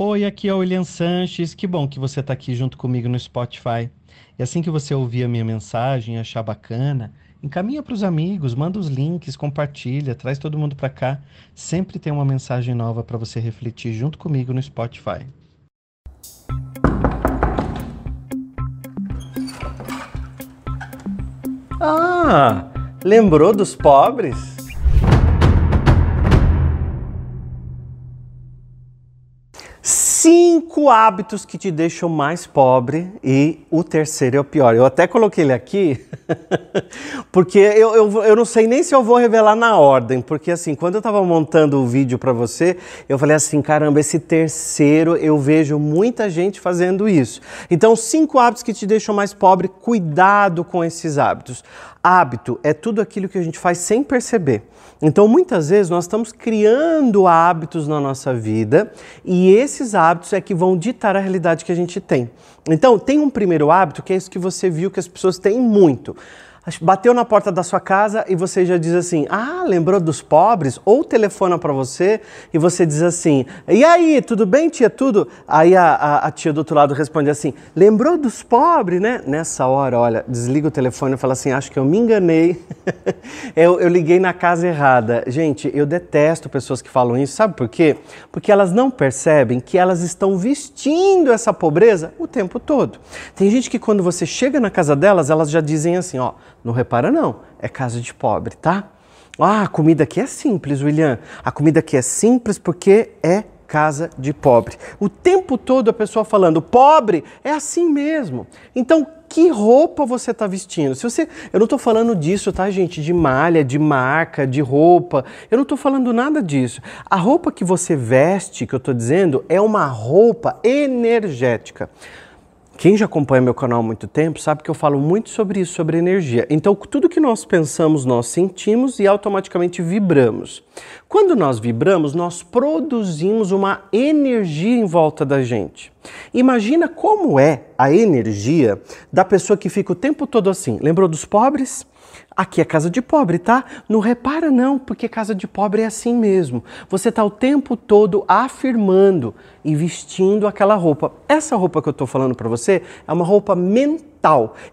Oi, aqui é o William Sanches. Que bom que você está aqui junto comigo no Spotify. E assim que você ouvir a minha mensagem e achar bacana, encaminha para os amigos, manda os links, compartilha, traz todo mundo para cá. Sempre tem uma mensagem nova para você refletir junto comigo no Spotify. Ah, lembrou dos pobres? Cinco hábitos que te deixam mais pobre e o terceiro é o pior. Eu até coloquei ele aqui porque eu, eu, eu não sei nem se eu vou revelar na ordem, porque assim, quando eu estava montando o vídeo para você, eu falei assim, caramba, esse terceiro eu vejo muita gente fazendo isso. Então, cinco hábitos que te deixam mais pobre, cuidado com esses hábitos. Hábito é tudo aquilo que a gente faz sem perceber. Então, muitas vezes nós estamos criando hábitos na nossa vida e esses hábitos é que vão ditar a realidade que a gente tem. Então, tem um primeiro hábito que é isso que você viu que as pessoas têm muito bateu na porta da sua casa e você já diz assim: Ah, lembrou dos pobres? Ou telefona para você e você diz assim: E aí, tudo bem, tia? Tudo? Aí a, a, a, tia do outro lado responde assim: Lembrou dos pobres, né? Nessa hora, olha, desliga o telefone e fala assim: Acho que eu me enganei. eu, eu liguei na casa errada. Gente, eu detesto pessoas que falam isso, sabe por quê? Porque elas não percebem que elas estão vestindo essa pobreza o tempo todo. Tem gente que quando você chega na casa delas, elas já dizem assim: Ó não repara não, é casa de pobre, tá? Ah, a comida aqui é simples, William. A comida aqui é simples porque é casa de pobre. O tempo todo a pessoa falando, pobre é assim mesmo. Então, que roupa você está vestindo? Se você, eu não estou falando disso, tá, gente? De malha, de marca, de roupa. Eu não estou falando nada disso. A roupa que você veste, que eu estou dizendo, é uma roupa energética. Quem já acompanha meu canal há muito tempo sabe que eu falo muito sobre isso, sobre energia. Então, tudo que nós pensamos, nós sentimos e automaticamente vibramos. Quando nós vibramos, nós produzimos uma energia em volta da gente. Imagina como é a energia da pessoa que fica o tempo todo assim. Lembrou dos pobres? Aqui é casa de pobre, tá? Não repara não, porque casa de pobre é assim mesmo. Você está o tempo todo afirmando e vestindo aquela roupa. Essa roupa que eu estou falando para você é uma roupa mental.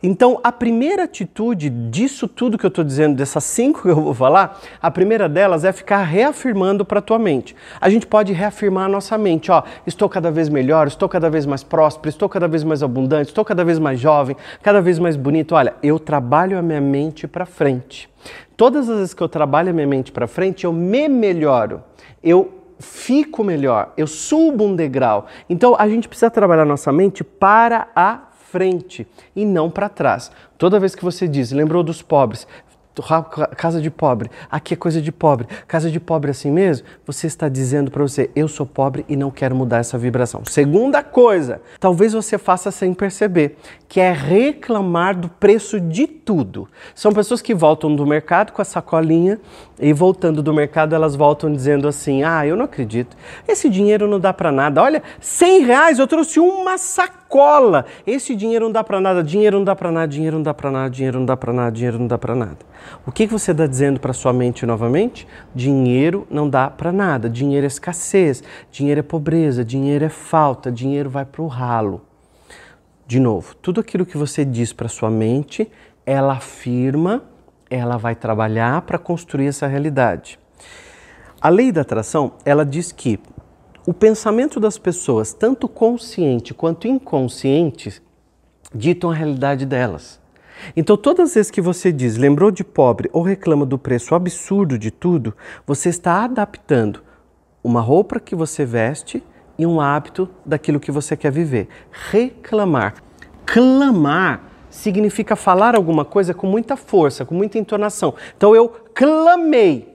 Então, a primeira atitude disso tudo que eu estou dizendo, dessas cinco que eu vou falar, a primeira delas é ficar reafirmando para tua mente. A gente pode reafirmar a nossa mente, ó, estou cada vez melhor, estou cada vez mais próspero, estou cada vez mais abundante, estou cada vez mais jovem, cada vez mais bonito. Olha, eu trabalho a minha mente para frente. Todas as vezes que eu trabalho a minha mente para frente, eu me melhoro. Eu fico melhor, eu subo um degrau. Então a gente precisa trabalhar nossa mente para a frente e não para trás. Toda vez que você diz, lembrou dos pobres, casa de pobre, aqui é coisa de pobre, casa de pobre é assim mesmo, você está dizendo para você, eu sou pobre e não quero mudar essa vibração. Segunda coisa, talvez você faça sem perceber, que é reclamar do preço de tudo. São pessoas que voltam do mercado com a sacolinha e voltando do mercado elas voltam dizendo assim, ah, eu não acredito, esse dinheiro não dá para nada. Olha, 100 reais eu trouxe uma sacola, esse dinheiro não dá para nada, dinheiro não dá para nada, dinheiro não dá para nada, dinheiro não dá para nada, dinheiro não dá para nada. O que, você está dizendo para sua mente novamente? Dinheiro não dá para nada. Dinheiro é escassez, dinheiro é pobreza, dinheiro é falta, dinheiro vai para o ralo. De novo, tudo aquilo que você diz para sua mente, ela afirma, ela vai trabalhar para construir essa realidade. A lei da atração, ela diz que o pensamento das pessoas, tanto consciente quanto inconsciente, ditam a realidade delas. Então, todas as vezes que você diz lembrou de pobre ou reclama do preço absurdo de tudo, você está adaptando uma roupa que você veste e um hábito daquilo que você quer viver. Reclamar. Clamar significa falar alguma coisa com muita força, com muita entonação. Então, eu clamei.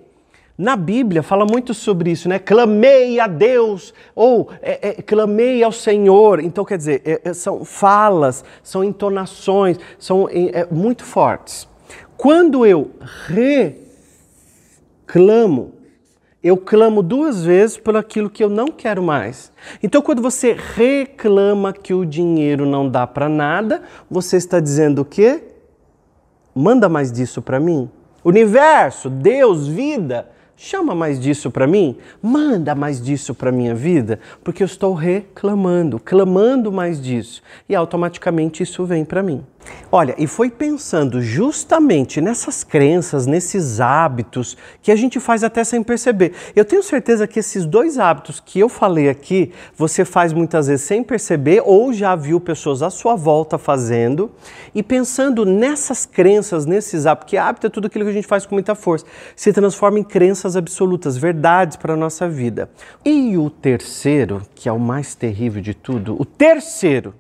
Na Bíblia fala muito sobre isso, né? Clamei a Deus ou é, é, clamei ao Senhor. Então, quer dizer, é, é são falas, são entonações, são é, muito fortes. Quando eu reclamo, eu clamo duas vezes por aquilo que eu não quero mais. Então, quando você reclama que o dinheiro não dá para nada, você está dizendo o quê? Manda mais disso para mim. Universo, Deus, vida Chama mais disso para mim, manda mais disso para minha vida, porque eu estou reclamando, clamando mais disso, e automaticamente isso vem para mim. Olha, e foi pensando justamente nessas crenças, nesses hábitos que a gente faz até sem perceber. Eu tenho certeza que esses dois hábitos que eu falei aqui, você faz muitas vezes sem perceber ou já viu pessoas à sua volta fazendo, e pensando nessas crenças, nesses hábitos, que hábito é tudo aquilo que a gente faz com muita força, se transforma em crenças absolutas, verdades para a nossa vida. E o terceiro, que é o mais terrível de tudo, o terceiro,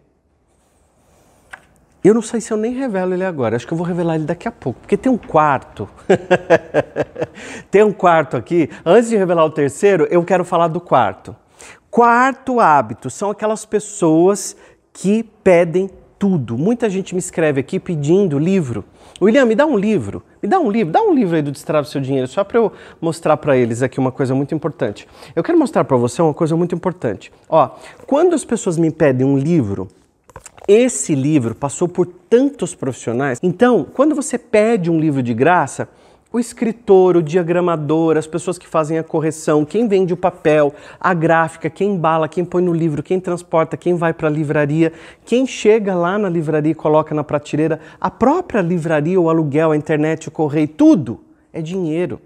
eu não sei se eu nem revelo ele agora, acho que eu vou revelar ele daqui a pouco, porque tem um quarto. tem um quarto aqui. Antes de revelar o terceiro, eu quero falar do quarto. Quarto hábito são aquelas pessoas que pedem tudo. Muita gente me escreve aqui pedindo livro. William, me dá um livro. Me dá um livro. Dá um livro aí do Destrava Seu Dinheiro, só para eu mostrar para eles aqui uma coisa muito importante. Eu quero mostrar para você uma coisa muito importante. Ó, quando as pessoas me pedem um livro, esse livro passou por tantos profissionais. Então, quando você pede um livro de graça, o escritor, o diagramador, as pessoas que fazem a correção, quem vende o papel, a gráfica, quem embala, quem põe no livro, quem transporta, quem vai para a livraria, quem chega lá na livraria e coloca na prateleira, a própria livraria, o aluguel, a internet, o correio, tudo é dinheiro.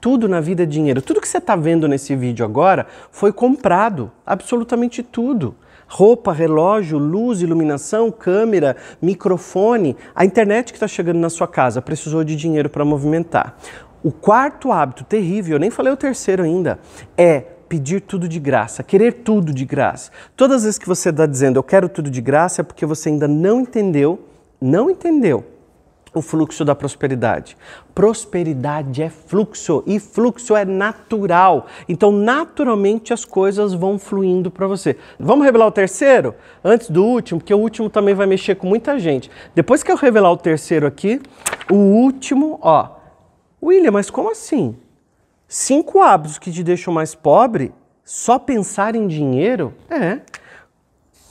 Tudo na vida é dinheiro. Tudo que você está vendo nesse vídeo agora foi comprado, absolutamente tudo roupa, relógio, luz, iluminação, câmera, microfone, a internet que está chegando na sua casa precisou de dinheiro para movimentar. O quarto hábito terrível, eu nem falei o terceiro ainda, é pedir tudo de graça, querer tudo de graça. Todas as vezes que você está dizendo eu quero tudo de graça é porque você ainda não entendeu, não entendeu o fluxo da prosperidade. Prosperidade é fluxo e fluxo é natural. Então, naturalmente, as coisas vão fluindo para você. Vamos revelar o terceiro? Antes do último, porque o último também vai mexer com muita gente. Depois que eu revelar o terceiro aqui, o último, ó. William, mas como assim? Cinco hábitos que te deixam mais pobre? Só pensar em dinheiro? É.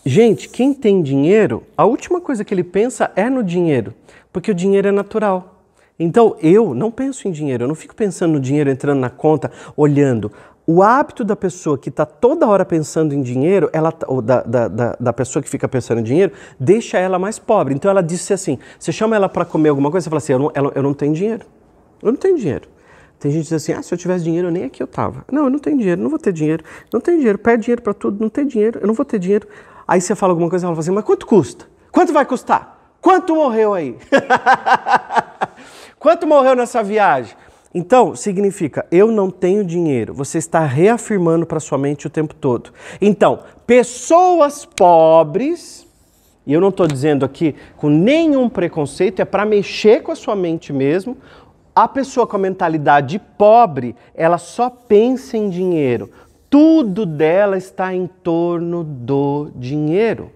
Gente, quem tem dinheiro, a última coisa que ele pensa é no dinheiro, porque o dinheiro é natural. Então eu não penso em dinheiro, eu não fico pensando no dinheiro entrando na conta, olhando. O hábito da pessoa que está toda hora pensando em dinheiro, ela, tá, ou da, da, da, da, pessoa que fica pensando em dinheiro, deixa ela mais pobre. Então ela disse assim: você chama ela para comer alguma coisa, você fala assim: eu não, ela, eu não tenho dinheiro. Eu não tenho dinheiro. Tem gente que diz assim: ah, se eu tivesse dinheiro, nem aqui eu tava. Não, eu não tenho dinheiro, não vou ter dinheiro. Não tenho dinheiro, pede dinheiro para tudo, não tem dinheiro, eu não vou ter dinheiro. Aí você fala alguma coisa, ela fala assim, mas quanto custa? Quanto vai custar? Quanto morreu aí? quanto morreu nessa viagem? Então, significa, eu não tenho dinheiro. Você está reafirmando para sua mente o tempo todo. Então, pessoas pobres, e eu não estou dizendo aqui com nenhum preconceito, é para mexer com a sua mente mesmo. A pessoa com a mentalidade pobre, ela só pensa em dinheiro tudo dela está em torno do dinheiro.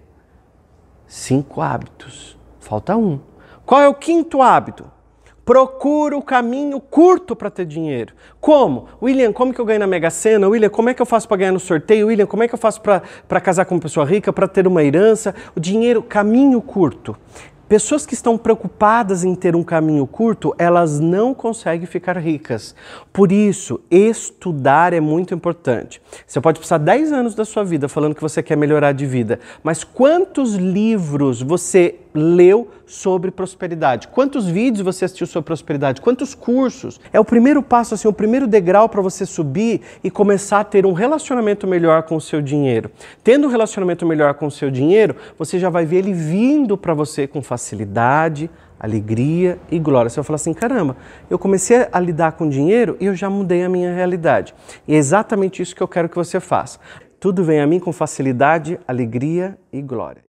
Cinco hábitos. Falta um. Qual é o quinto hábito? Procura o caminho curto para ter dinheiro. Como? William, como que eu ganho na Mega Sena? William, como é que eu faço para ganhar no sorteio? William, como é que eu faço para casar com uma pessoa rica, para ter uma herança? O dinheiro, caminho curto. Pessoas que estão preocupadas em ter um caminho curto, elas não conseguem ficar ricas. Por isso, estudar é muito importante. Você pode passar 10 anos da sua vida falando que você quer melhorar de vida, mas quantos livros você leu sobre prosperidade? Quantos vídeos você assistiu sobre prosperidade? Quantos cursos? É o primeiro passo, assim, o primeiro degrau para você subir e começar a ter um relacionamento melhor com o seu dinheiro. Tendo um relacionamento melhor com o seu dinheiro, você já vai ver ele vindo para você com facilidade, alegria e glória. Você vai falar assim: caramba, eu comecei a lidar com dinheiro e eu já mudei a minha realidade. E é exatamente isso que eu quero que você faça. Tudo vem a mim com facilidade, alegria e glória.